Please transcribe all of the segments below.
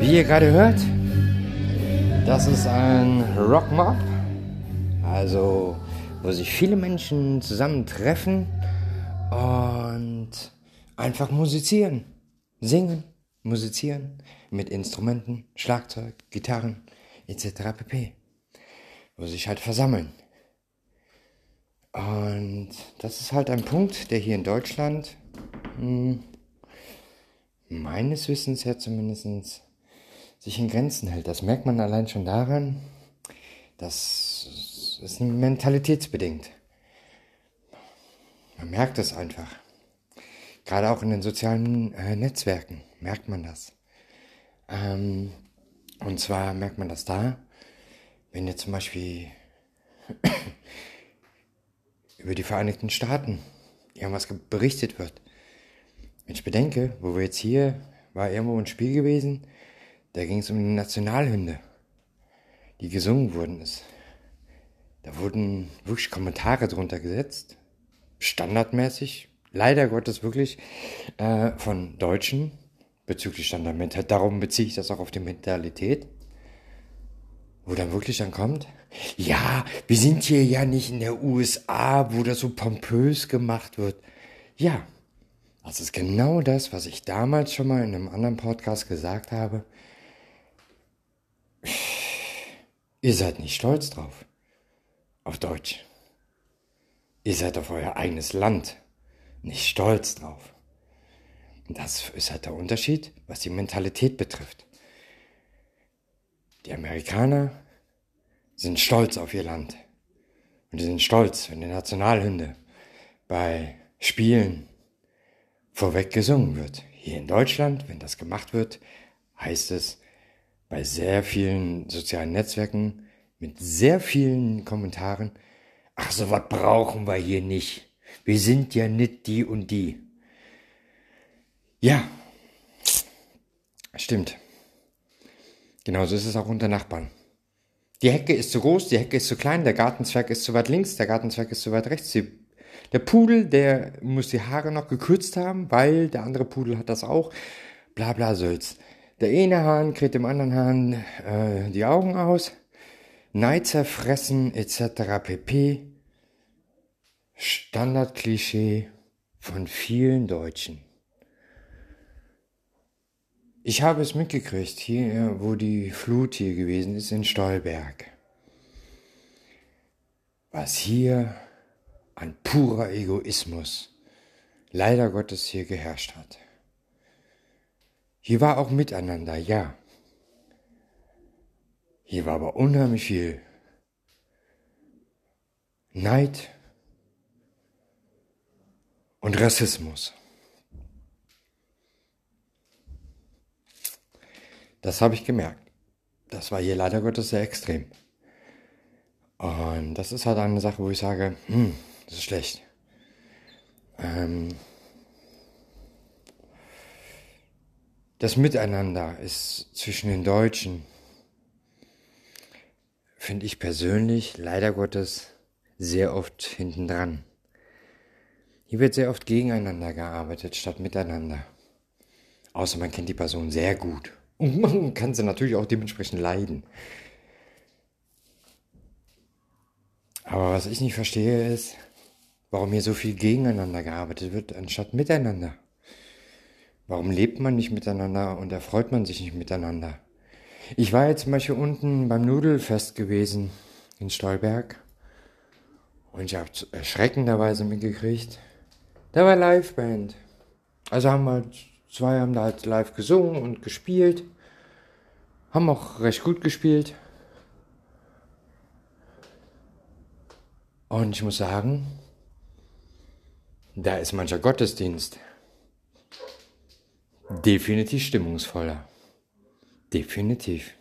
Wie ihr gerade hört, das ist ein Rockmob. Also, wo sich viele Menschen zusammentreffen und einfach musizieren, singen, musizieren mit Instrumenten, Schlagzeug, Gitarren etc. pp. Wo sich halt versammeln. Und das ist halt ein Punkt, der hier in Deutschland hm, meines Wissens her zumindest sich in Grenzen hält. Das merkt man allein schon daran, dass es mentalitätsbedingt. Man merkt es einfach. Gerade auch in den sozialen äh, Netzwerken merkt man das. Ähm, und zwar merkt man das da, wenn jetzt zum Beispiel über die Vereinigten Staaten irgendwas berichtet wird. Wenn ich bedenke, wo wir jetzt hier, war irgendwo ein Spiel gewesen, da ging es um die Nationalhymne, die gesungen wurden ist. Da wurden wirklich Kommentare drunter gesetzt, standardmäßig, leider Gottes wirklich, äh, von Deutschen bezüglich Standardmentalität. Darum beziehe ich das auch auf die Mentalität. Wo dann wirklich dann kommt, ja, wir sind hier ja nicht in der USA, wo das so pompös gemacht wird. Ja, das ist genau das, was ich damals schon mal in einem anderen Podcast gesagt habe. Ihr seid nicht stolz drauf. Auf Deutsch. Ihr seid auf euer eigenes Land nicht stolz drauf. Das ist halt der Unterschied, was die Mentalität betrifft. Die Amerikaner sind stolz auf ihr Land. Und sie sind stolz, wenn die Nationalhymne bei Spielen vorweg gesungen wird. Hier in Deutschland, wenn das gemacht wird, heißt es bei sehr vielen sozialen Netzwerken mit sehr vielen Kommentaren, ach so was brauchen wir hier nicht. Wir sind ja nicht die und die. Ja, stimmt. Genauso ist es auch unter Nachbarn. Die Hecke ist zu groß, die Hecke ist zu klein, der Gartenzwerg ist zu weit links, der Gartenzwerg ist zu weit rechts, die der Pudel, der muss die Haare noch gekürzt haben, weil der andere Pudel hat das auch. Bla bla Sülz. Der eine Hahn kriegt dem anderen Hahn äh, die Augen aus. Neid zerfressen etc. pp. Standardklischee von vielen Deutschen. Ich habe es mitgekriegt, hier, wo die Flut hier gewesen ist, in Stolberg. Was hier ein purer Egoismus leider Gottes hier geherrscht hat. Hier war auch Miteinander, ja. Hier war aber unheimlich viel Neid und Rassismus. Das habe ich gemerkt. Das war hier leider Gottes sehr extrem. Und das ist halt eine Sache, wo ich sage, hm, das ist schlecht. Ähm, das Miteinander ist zwischen den Deutschen, finde ich persönlich, leider Gottes, sehr oft hinten dran. Hier wird sehr oft gegeneinander gearbeitet statt miteinander. Außer man kennt die Person sehr gut. Und man kann sie natürlich auch dementsprechend leiden. Aber was ich nicht verstehe ist, Warum hier so viel gegeneinander gearbeitet wird, anstatt miteinander? Warum lebt man nicht miteinander und erfreut man sich nicht miteinander? Ich war jetzt zum Beispiel unten beim Nudelfest gewesen in Stolberg und ich habe erschreckenderweise mitgekriegt, da war Liveband. Also haben wir zwei haben da halt live gesungen und gespielt, haben auch recht gut gespielt. Und ich muss sagen, da ist mancher Gottesdienst definitiv stimmungsvoller. Definitiv.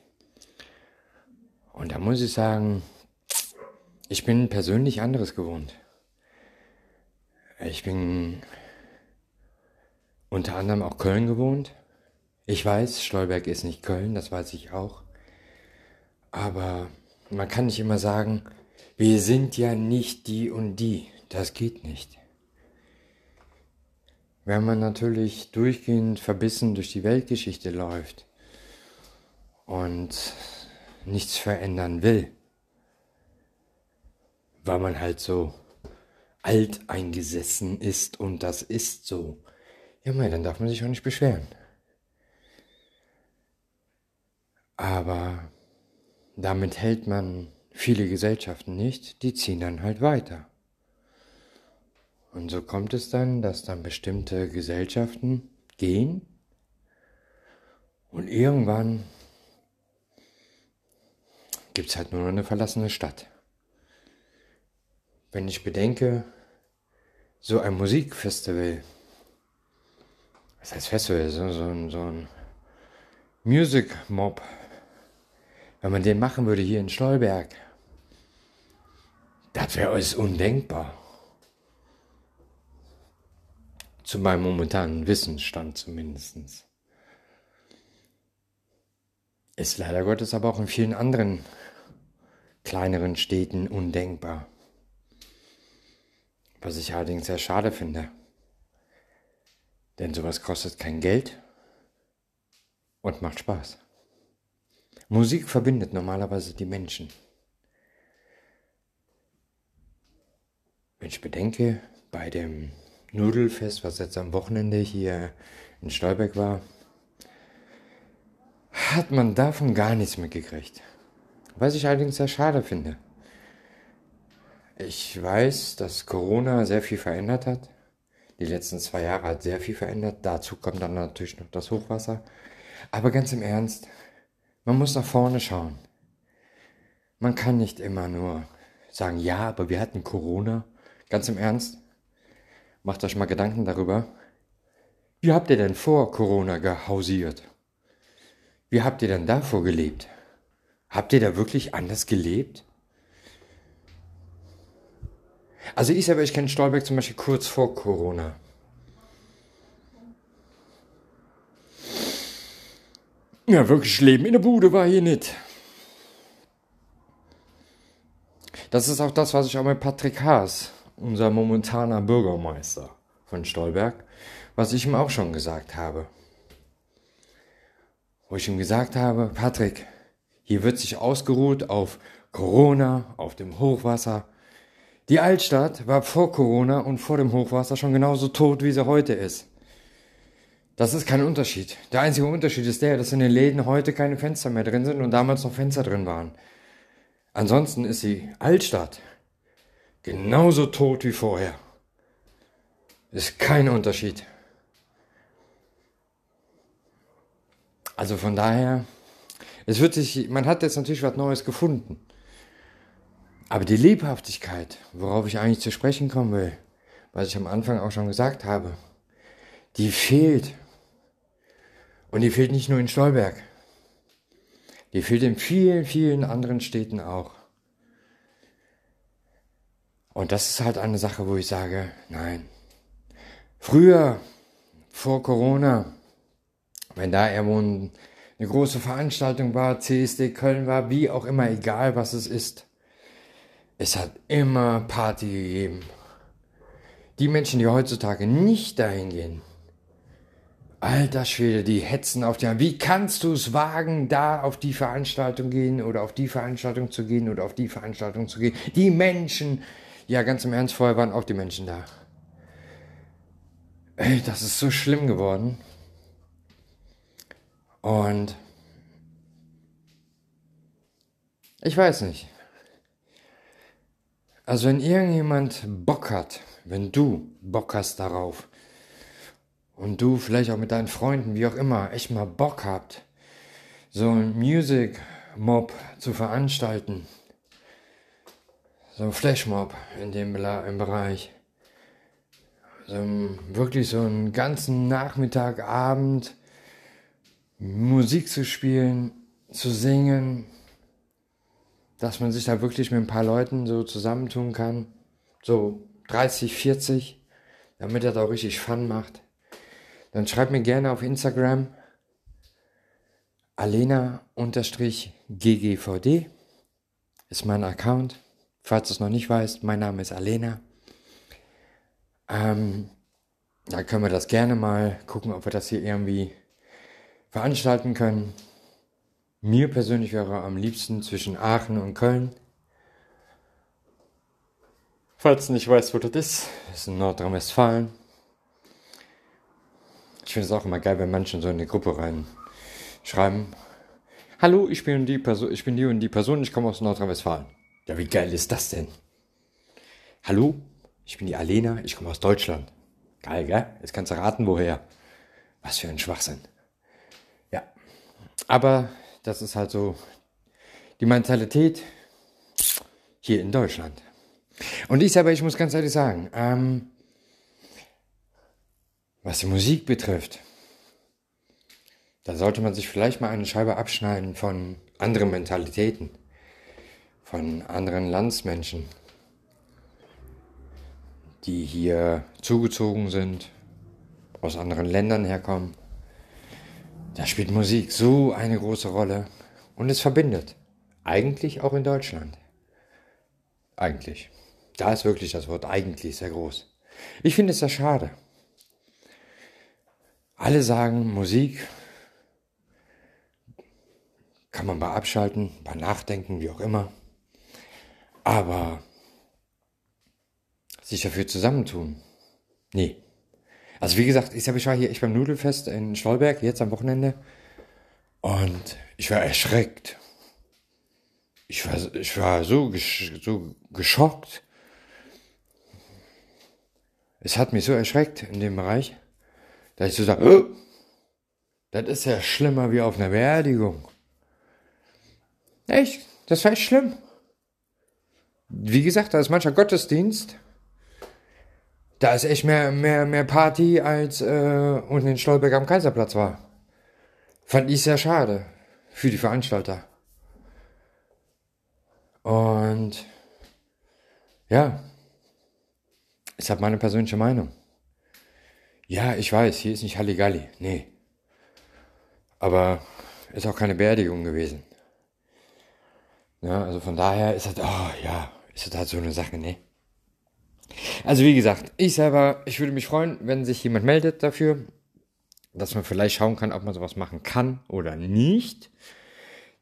Und da muss ich sagen, ich bin persönlich anderes gewohnt. Ich bin unter anderem auch Köln gewohnt. Ich weiß, Stolberg ist nicht Köln, das weiß ich auch. Aber man kann nicht immer sagen, wir sind ja nicht die und die. Das geht nicht. Wenn man natürlich durchgehend verbissen durch die Weltgeschichte läuft und nichts verändern will, weil man halt so alt eingesessen ist und das ist so. Ja, mei, dann darf man sich auch nicht beschweren. Aber damit hält man viele Gesellschaften nicht, die ziehen dann halt weiter. Und so kommt es dann, dass dann bestimmte Gesellschaften gehen und irgendwann gibt es halt nur noch eine verlassene Stadt. Wenn ich bedenke, so ein Musikfestival, was heißt Festival, so, so, ein, so ein Music Mob, wenn man den machen würde hier in Stolberg, das wäre alles undenkbar. Zu meinem momentanen Wissensstand zumindest. Ist leider Gottes aber auch in vielen anderen kleineren Städten undenkbar. Was ich allerdings sehr schade finde. Denn sowas kostet kein Geld und macht Spaß. Musik verbindet normalerweise die Menschen. Wenn ich bedenke, bei dem Nudelfest, was jetzt am Wochenende hier in Stolberg war, hat man davon gar nichts mitgekriegt. Was ich allerdings sehr schade finde. Ich weiß, dass Corona sehr viel verändert hat. Die letzten zwei Jahre hat sehr viel verändert. Dazu kommt dann natürlich noch das Hochwasser. Aber ganz im Ernst, man muss nach vorne schauen. Man kann nicht immer nur sagen, ja, aber wir hatten Corona. Ganz im Ernst, Macht euch mal Gedanken darüber. Wie habt ihr denn vor Corona gehausiert? Wie habt ihr denn davor gelebt? Habt ihr da wirklich anders gelebt? Also ich selber, ich kenne Stolberg zum Beispiel kurz vor Corona. Ja, wirklich Leben in der Bude war hier nicht. Das ist auch das, was ich auch mit Patrick Haas unser momentaner Bürgermeister von Stolberg, was ich ihm auch schon gesagt habe. Wo ich ihm gesagt habe, Patrick, hier wird sich ausgeruht auf Corona, auf dem Hochwasser. Die Altstadt war vor Corona und vor dem Hochwasser schon genauso tot, wie sie heute ist. Das ist kein Unterschied. Der einzige Unterschied ist der, dass in den Läden heute keine Fenster mehr drin sind und damals noch Fenster drin waren. Ansonsten ist die Altstadt genauso tot wie vorher. Ist kein Unterschied. Also von daher, es wird sich, man hat jetzt natürlich was Neues gefunden. Aber die Lebhaftigkeit, worauf ich eigentlich zu sprechen kommen will, was ich am Anfang auch schon gesagt habe, die fehlt. Und die fehlt nicht nur in Stolberg. Die fehlt in vielen, vielen anderen Städten auch. Und das ist halt eine Sache, wo ich sage, nein. Früher, vor Corona, wenn da irgendwo eine große Veranstaltung war, CSD Köln war, wie auch immer, egal was es ist, es hat immer Party gegeben. Die Menschen, die heutzutage nicht dahin gehen, alter Schwede, die hetzen auf die Wie kannst du es wagen, da auf die Veranstaltung gehen oder auf die Veranstaltung zu gehen oder auf die Veranstaltung zu gehen? Die Menschen, ja, ganz im Ernst, vorher waren auch die Menschen da. Ey, das ist so schlimm geworden. Und ich weiß nicht. Also wenn irgendjemand Bock hat, wenn du Bock hast darauf und du vielleicht auch mit deinen Freunden, wie auch immer, echt mal Bock habt, so ein Music Mob zu veranstalten, so ein Flashmob in dem im Bereich. So wirklich so einen ganzen Nachmittag, Abend Musik zu spielen, zu singen, dass man sich da wirklich mit ein paar Leuten so zusammentun kann. So 30, 40, damit das auch richtig Fun macht. Dann schreibt mir gerne auf Instagram alena-ggvd ist mein Account. Falls du es noch nicht weißt, mein Name ist Alena. Ähm, da können wir das gerne mal gucken, ob wir das hier irgendwie veranstalten können. Mir persönlich wäre am liebsten zwischen Aachen und Köln. Falls du nicht weißt, wo das ist, das ist in Nordrhein-Westfalen. Ich finde es auch immer geil, wenn Menschen so in eine Gruppe reinschreiben. Hallo, ich bin die Person, ich bin die und die Person, ich komme aus Nordrhein-Westfalen. Ja, wie geil ist das denn? Hallo, ich bin die Alena, ich komme aus Deutschland. Geil, gell? Jetzt kannst du raten, woher. Was für ein Schwachsinn. Ja. Aber das ist halt so die Mentalität hier in Deutschland. Und ich selber, ich muss ganz ehrlich sagen, ähm, was die Musik betrifft, da sollte man sich vielleicht mal eine Scheibe abschneiden von anderen Mentalitäten, von anderen Landsmenschen, die hier zugezogen sind, aus anderen Ländern herkommen. Da spielt Musik so eine große Rolle und es verbindet. Eigentlich auch in Deutschland. Eigentlich. Da ist wirklich das Wort eigentlich sehr groß. Ich finde es sehr schade. Alle sagen, Musik kann man mal abschalten, mal nachdenken, wie auch immer. Aber sich dafür zusammentun, nee. Also wie gesagt, ich, ich war hier echt beim Nudelfest in Stolberg, jetzt am Wochenende. Und ich war erschreckt. Ich war, ich war so, so geschockt. Es hat mich so erschreckt in dem Bereich, dass ich so sage, oh, das ist ja schlimmer wie auf einer Beerdigung. Echt? Das war echt schlimm. Wie gesagt, da ist mancher Gottesdienst. Da ist echt mehr, mehr, mehr Party, als äh, unten in Stolberg am Kaiserplatz war. Fand ich sehr schade für die Veranstalter. Und ja, ist halt meine persönliche Meinung. Ja, ich weiß, hier ist nicht Halligalli. Nee. Aber ist auch keine Beerdigung gewesen. Ja, also von daher ist das, oh ja, ist halt so eine Sache, ne? Also wie gesagt, ich selber, ich würde mich freuen, wenn sich jemand meldet dafür, dass man vielleicht schauen kann, ob man sowas machen kann oder nicht.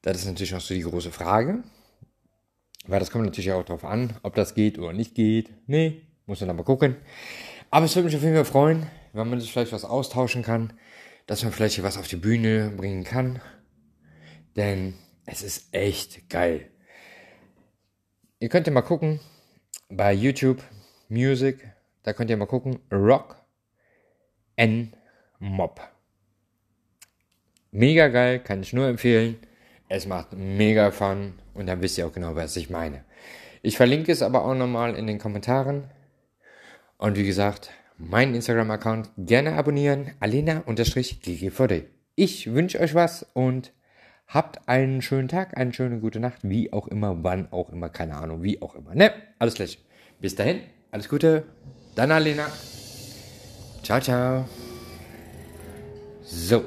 Das ist natürlich auch so die große Frage. Weil das kommt natürlich auch darauf an, ob das geht oder nicht geht. Nee, muss man aber gucken. Aber es würde mich auf jeden Fall freuen, wenn man sich vielleicht was austauschen kann, dass man vielleicht hier was auf die Bühne bringen kann. Denn es ist echt geil. Ihr könnt ja mal gucken bei YouTube Music, da könnt ihr mal gucken, Rock N Mob. Mega geil, kann ich nur empfehlen. Es macht mega Fun und dann wisst ihr auch genau, was ich meine. Ich verlinke es aber auch nochmal in den Kommentaren. Und wie gesagt, meinen Instagram-Account gerne abonnieren. Alena-GGVD. Ich wünsche euch was und Habt einen schönen Tag, eine schöne gute Nacht, wie auch immer, wann auch immer, keine Ahnung, wie auch immer. Ne? Alles gleich. Bis dahin, alles Gute. Dann Alena. Ciao, ciao. So.